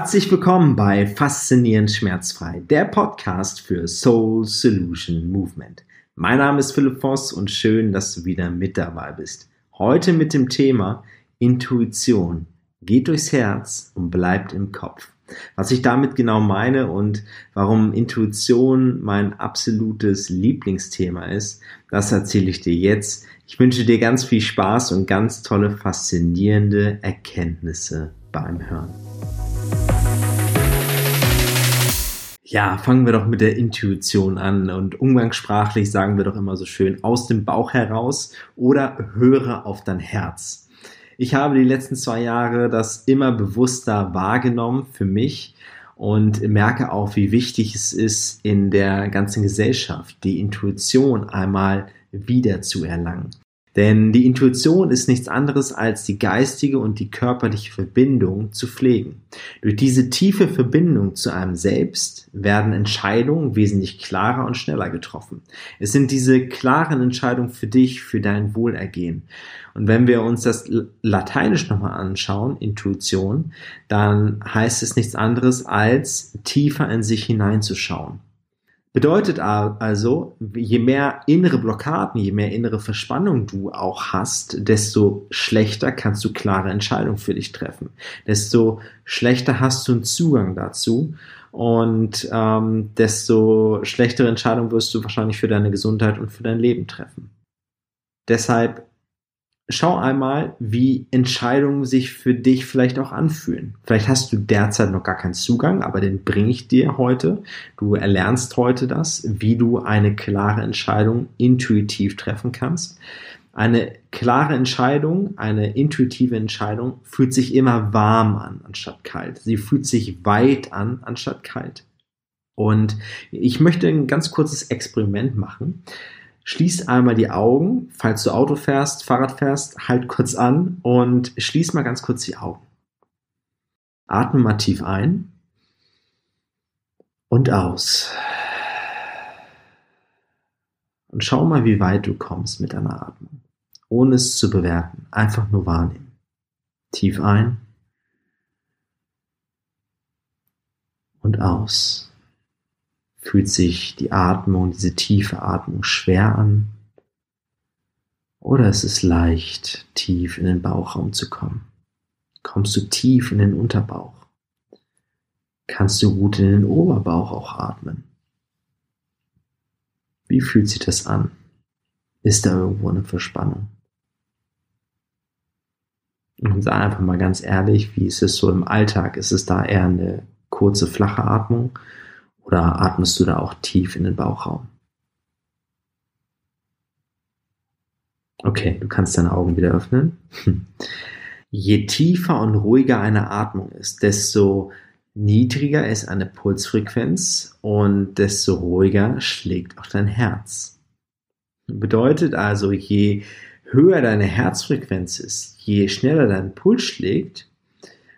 Herzlich willkommen bei Faszinierend Schmerzfrei, der Podcast für Soul Solution Movement. Mein Name ist Philipp Voss und schön, dass du wieder mit dabei bist. Heute mit dem Thema Intuition. Geht durchs Herz und bleibt im Kopf. Was ich damit genau meine und warum Intuition mein absolutes Lieblingsthema ist, das erzähle ich dir jetzt. Ich wünsche dir ganz viel Spaß und ganz tolle, faszinierende Erkenntnisse beim Hören. Ja, fangen wir doch mit der Intuition an und umgangssprachlich sagen wir doch immer so schön aus dem Bauch heraus oder höre auf dein Herz. Ich habe die letzten zwei Jahre das immer bewusster wahrgenommen für mich und merke auch, wie wichtig es ist, in der ganzen Gesellschaft die Intuition einmal wieder zu erlangen. Denn die Intuition ist nichts anderes als die geistige und die körperliche Verbindung zu pflegen. Durch diese tiefe Verbindung zu einem selbst werden Entscheidungen wesentlich klarer und schneller getroffen. Es sind diese klaren Entscheidungen für dich, für dein Wohlergehen. Und wenn wir uns das Lateinisch nochmal anschauen, Intuition, dann heißt es nichts anderes als tiefer in sich hineinzuschauen. Bedeutet also, je mehr innere Blockaden, je mehr innere Verspannung du auch hast, desto schlechter kannst du klare Entscheidungen für dich treffen. Desto schlechter hast du einen Zugang dazu und ähm, desto schlechtere Entscheidungen wirst du wahrscheinlich für deine Gesundheit und für dein Leben treffen. Deshalb schau einmal, wie Entscheidungen sich für dich vielleicht auch anfühlen. Vielleicht hast du derzeit noch gar keinen Zugang, aber den bringe ich dir heute. Du erlernst heute das, wie du eine klare Entscheidung intuitiv treffen kannst. Eine klare Entscheidung, eine intuitive Entscheidung fühlt sich immer warm an, anstatt kalt. Sie fühlt sich weit an, anstatt kalt. Und ich möchte ein ganz kurzes Experiment machen. Schließ einmal die Augen, falls du Auto fährst, Fahrrad fährst, halt kurz an und schließ mal ganz kurz die Augen. Atme mal tief ein und aus. Und schau mal, wie weit du kommst mit deiner Atmung. Ohne es zu bewerten. Einfach nur wahrnehmen. Tief ein und aus. Fühlt sich die Atmung, diese tiefe Atmung schwer an? Oder ist es leicht, tief in den Bauchraum zu kommen? Kommst du tief in den Unterbauch? Kannst du gut in den Oberbauch auch atmen? Wie fühlt sich das an? Ist da irgendwo eine Verspannung? Und sei einfach mal ganz ehrlich, wie ist es so im Alltag? Ist es da eher eine kurze, flache Atmung oder atmest du da auch tief in den Bauchraum? Okay, du kannst deine Augen wieder öffnen. Je tiefer und ruhiger eine Atmung ist, desto niedriger ist eine Pulsfrequenz und desto ruhiger schlägt auch dein Herz. Bedeutet also, je höher deine Herzfrequenz ist, je schneller dein Puls schlägt,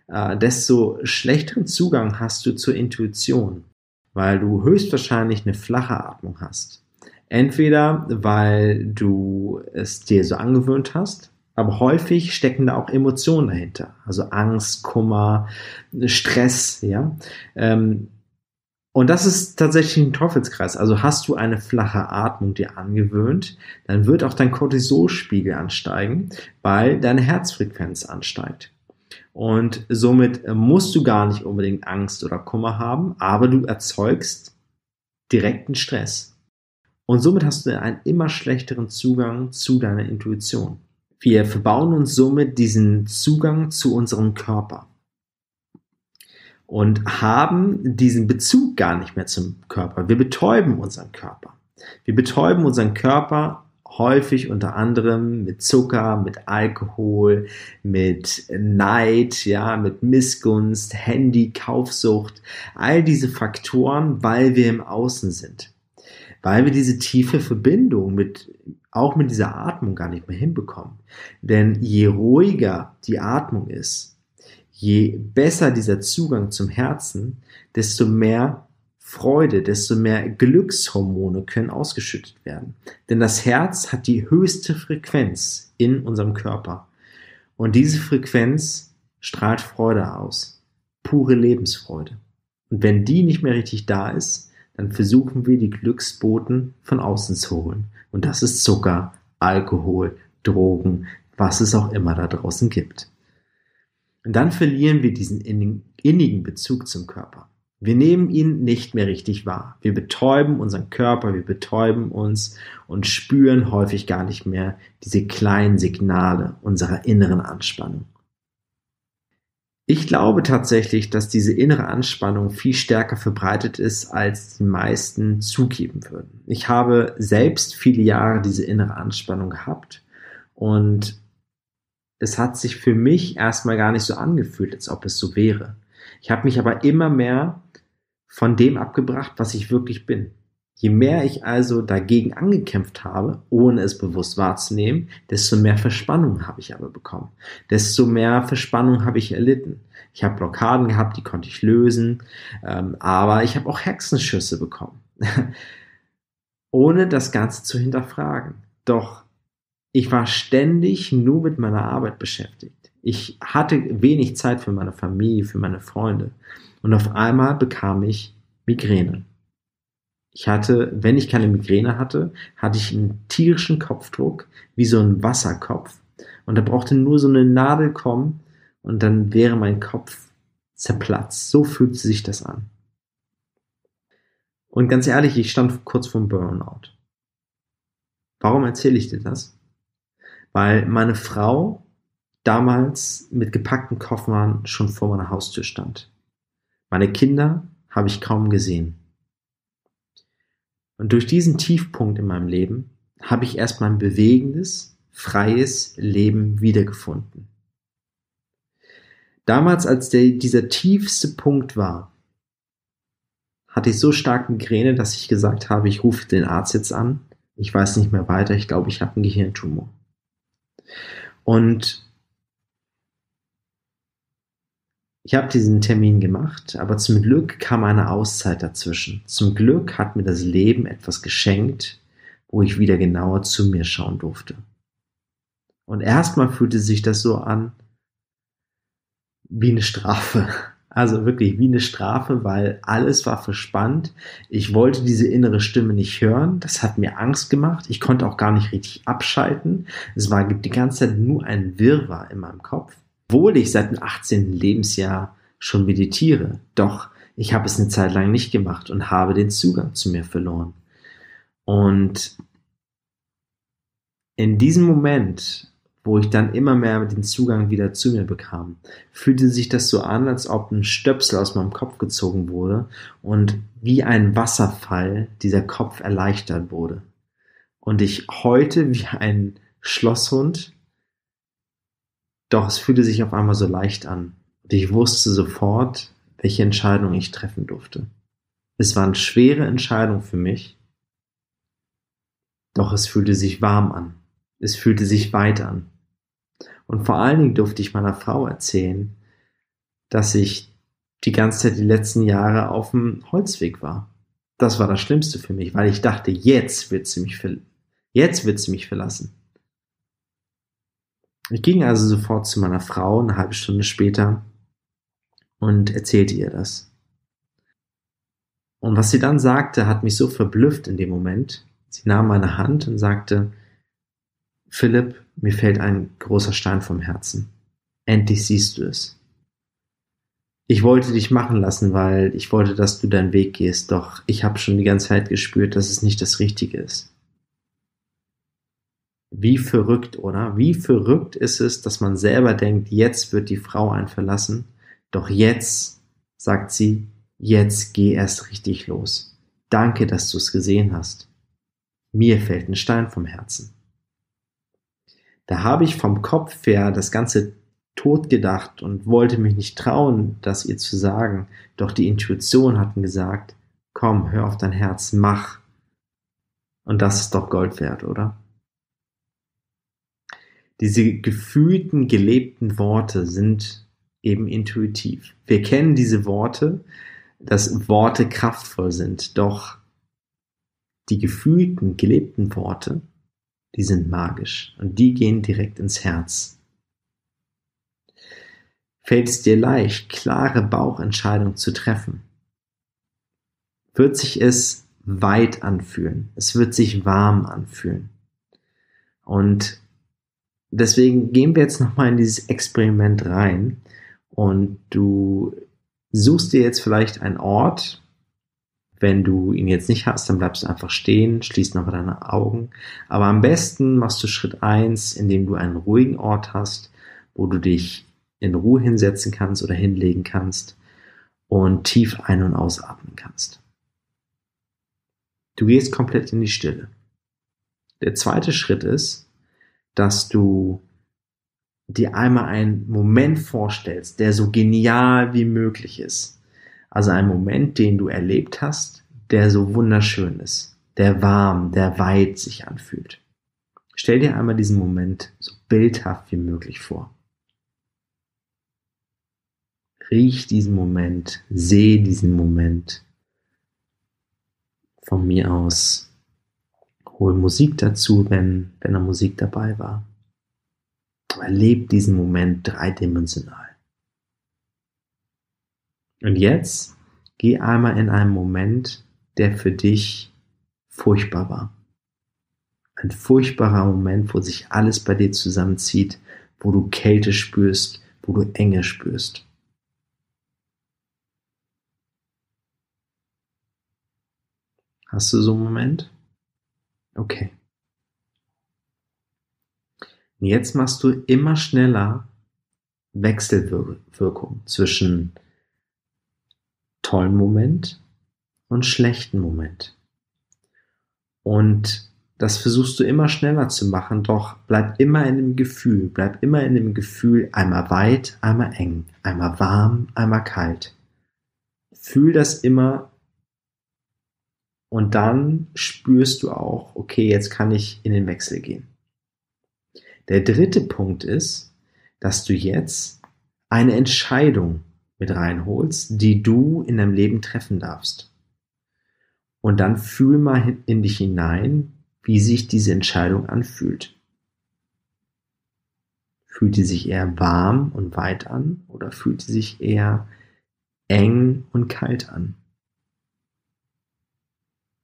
äh, desto schlechteren Zugang hast du zur Intuition weil du höchstwahrscheinlich eine flache Atmung hast. Entweder weil du es dir so angewöhnt hast, aber häufig stecken da auch Emotionen dahinter. Also Angst, Kummer, Stress, ja. Ähm, und das ist tatsächlich ein Teufelskreis. Also hast du eine flache Atmung dir angewöhnt, dann wird auch dein Cortisolspiegel ansteigen, weil deine Herzfrequenz ansteigt. Und somit musst du gar nicht unbedingt Angst oder Kummer haben, aber du erzeugst direkten Stress. Und somit hast du einen immer schlechteren Zugang zu deiner Intuition. Wir verbauen uns somit diesen Zugang zu unserem Körper und haben diesen Bezug gar nicht mehr zum Körper. Wir betäuben unseren Körper. Wir betäuben unseren Körper häufig unter anderem mit Zucker, mit Alkohol, mit Neid, ja, mit Missgunst, Handy, Kaufsucht, all diese Faktoren, weil wir im Außen sind. Weil wir diese tiefe Verbindung mit, auch mit dieser Atmung gar nicht mehr hinbekommen. Denn je ruhiger die Atmung ist, je besser dieser Zugang zum Herzen, desto mehr Freude, desto mehr Glückshormone können ausgeschüttet werden. Denn das Herz hat die höchste Frequenz in unserem Körper. Und diese Frequenz strahlt Freude aus. pure Lebensfreude. Und wenn die nicht mehr richtig da ist, dann versuchen wir die Glücksboten von außen zu holen. Und das ist Zucker, Alkohol, Drogen, was es auch immer da draußen gibt. Und dann verlieren wir diesen innigen Bezug zum Körper. Wir nehmen ihn nicht mehr richtig wahr. Wir betäuben unseren Körper, wir betäuben uns und spüren häufig gar nicht mehr diese kleinen Signale unserer inneren Anspannung. Ich glaube tatsächlich, dass diese innere Anspannung viel stärker verbreitet ist, als die meisten zugeben würden. Ich habe selbst viele Jahre diese innere Anspannung gehabt und es hat sich für mich erstmal gar nicht so angefühlt, als ob es so wäre. Ich habe mich aber immer mehr von dem abgebracht, was ich wirklich bin. Je mehr ich also dagegen angekämpft habe, ohne es bewusst wahrzunehmen, desto mehr Verspannung habe ich aber bekommen. Desto mehr Verspannung habe ich erlitten. Ich habe Blockaden gehabt, die konnte ich lösen, ähm, aber ich habe auch Hexenschüsse bekommen, ohne das Ganze zu hinterfragen. Doch ich war ständig nur mit meiner Arbeit beschäftigt. Ich hatte wenig Zeit für meine Familie, für meine Freunde. Und auf einmal bekam ich Migräne. Ich hatte, wenn ich keine Migräne hatte, hatte ich einen tierischen Kopfdruck, wie so ein Wasserkopf. Und da brauchte nur so eine Nadel kommen und dann wäre mein Kopf zerplatzt. So fühlte sich das an. Und ganz ehrlich, ich stand kurz vorm Burnout. Warum erzähle ich dir das? Weil meine Frau damals mit gepackten Koffern schon vor meiner Haustür stand. Meine Kinder habe ich kaum gesehen. Und durch diesen Tiefpunkt in meinem Leben habe ich erst mein bewegendes, freies Leben wiedergefunden. Damals, als der, dieser tiefste Punkt war, hatte ich so stark Migräne, dass ich gesagt habe, ich rufe den Arzt jetzt an. Ich weiß nicht mehr weiter. Ich glaube, ich habe einen Gehirntumor. Und Ich habe diesen Termin gemacht, aber zum Glück kam eine Auszeit dazwischen. Zum Glück hat mir das Leben etwas geschenkt, wo ich wieder genauer zu mir schauen durfte. Und erstmal fühlte sich das so an wie eine Strafe. Also wirklich wie eine Strafe, weil alles war verspannt. Ich wollte diese innere Stimme nicht hören. Das hat mir Angst gemacht. Ich konnte auch gar nicht richtig abschalten. Es war die ganze Zeit nur ein Wirrwarr in meinem Kopf obwohl ich seit dem 18. Lebensjahr schon meditiere. Doch ich habe es eine Zeit lang nicht gemacht und habe den Zugang zu mir verloren. Und in diesem Moment, wo ich dann immer mehr den Zugang wieder zu mir bekam, fühlte sich das so an, als ob ein Stöpsel aus meinem Kopf gezogen wurde und wie ein Wasserfall dieser Kopf erleichtert wurde. Und ich heute wie ein Schlosshund doch es fühlte sich auf einmal so leicht an und ich wusste sofort, welche Entscheidung ich treffen durfte. Es waren schwere Entscheidungen für mich, doch es fühlte sich warm an. Es fühlte sich weit an. Und vor allen Dingen durfte ich meiner Frau erzählen, dass ich die ganze Zeit die letzten Jahre auf dem Holzweg war. Das war das Schlimmste für mich, weil ich dachte, jetzt wird sie mich, jetzt wird sie mich verlassen. Ich ging also sofort zu meiner Frau eine halbe Stunde später und erzählte ihr das. Und was sie dann sagte, hat mich so verblüfft in dem Moment. Sie nahm meine Hand und sagte, Philipp, mir fällt ein großer Stein vom Herzen. Endlich siehst du es. Ich wollte dich machen lassen, weil ich wollte, dass du deinen Weg gehst, doch ich habe schon die ganze Zeit gespürt, dass es nicht das Richtige ist. Wie verrückt, oder? Wie verrückt ist es, dass man selber denkt, jetzt wird die Frau einen verlassen, doch jetzt, sagt sie, jetzt geh erst richtig los. Danke, dass du es gesehen hast. Mir fällt ein Stein vom Herzen. Da habe ich vom Kopf her das Ganze tot gedacht und wollte mich nicht trauen, das ihr zu sagen, doch die Intuition hat mir gesagt, komm, hör auf dein Herz, mach. Und das ist doch Gold wert, oder? Diese gefühlten, gelebten Worte sind eben intuitiv. Wir kennen diese Worte, dass Worte kraftvoll sind, doch die gefühlten, gelebten Worte, die sind magisch und die gehen direkt ins Herz. Fällt es dir leicht, klare Bauchentscheidungen zu treffen? Wird sich es weit anfühlen? Es wird sich warm anfühlen. Und deswegen gehen wir jetzt nochmal in dieses Experiment rein und du suchst dir jetzt vielleicht einen Ort, wenn du ihn jetzt nicht hast, dann bleibst du einfach stehen, schließt nochmal deine Augen. Aber am besten machst du Schritt eins, indem du einen ruhigen Ort hast, wo du dich in Ruhe hinsetzen kannst oder hinlegen kannst und tief ein- und ausatmen kannst. Du gehst komplett in die Stille. Der zweite Schritt ist, dass du dir einmal einen Moment vorstellst, der so genial wie möglich ist. Also ein Moment, den du erlebt hast, der so wunderschön ist, der warm, der weit sich anfühlt. Stell dir einmal diesen Moment so bildhaft wie möglich vor. Riech diesen Moment, seh diesen Moment. Von mir aus hol Musik dazu, wenn, wenn da Musik dabei war. Erleb diesen Moment dreidimensional. Und jetzt geh einmal in einen Moment, der für dich furchtbar war. Ein furchtbarer Moment, wo sich alles bei dir zusammenzieht, wo du Kälte spürst, wo du Enge spürst. Hast du so einen Moment? Okay. Und jetzt machst du immer schneller Wechselwirkung zwischen tollen Moment und schlechten Moment. Und das versuchst du immer schneller zu machen, doch bleib immer in dem Gefühl, bleib immer in dem Gefühl einmal weit, einmal eng, einmal warm, einmal kalt. Fühl das immer und dann spürst du auch, okay, jetzt kann ich in den Wechsel gehen. Der dritte Punkt ist, dass du jetzt eine Entscheidung mit reinholst, die du in deinem Leben treffen darfst. Und dann fühl mal in dich hinein, wie sich diese Entscheidung anfühlt. Fühlt die sich eher warm und weit an oder fühlt die sich eher eng und kalt an?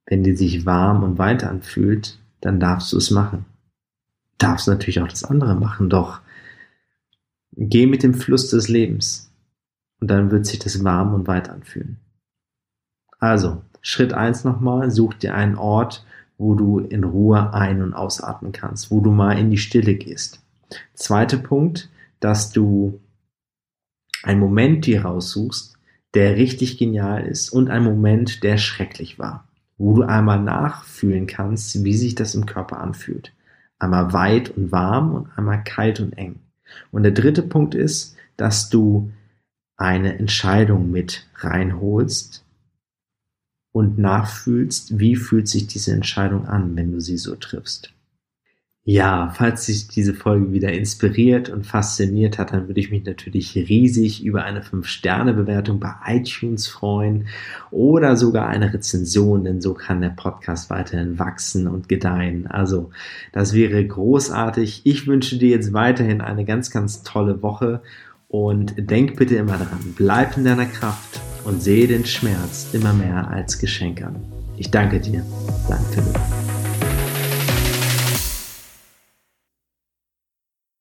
Wenn die sich warm und weit anfühlt, dann darfst du es machen. Darfst natürlich auch das andere machen, doch geh mit dem Fluss des Lebens. Und dann wird sich das warm und weit anfühlen. Also, Schritt eins nochmal, such dir einen Ort, wo du in Ruhe ein- und ausatmen kannst, wo du mal in die Stille gehst. Zweiter Punkt, dass du einen Moment dir raussuchst, der richtig genial ist und ein Moment, der schrecklich war, wo du einmal nachfühlen kannst, wie sich das im Körper anfühlt. Einmal weit und warm und einmal kalt und eng. Und der dritte Punkt ist, dass du eine Entscheidung mit reinholst und nachfühlst, wie fühlt sich diese Entscheidung an, wenn du sie so triffst. Ja, falls dich diese Folge wieder inspiriert und fasziniert hat, dann würde ich mich natürlich riesig über eine 5-Sterne-Bewertung bei iTunes freuen oder sogar eine Rezension, denn so kann der Podcast weiterhin wachsen und gedeihen. Also, das wäre großartig. Ich wünsche dir jetzt weiterhin eine ganz, ganz tolle Woche und denk bitte immer daran, bleib in deiner Kraft und sehe den Schmerz immer mehr als Geschenk an. Ich danke dir. Dein Philipp.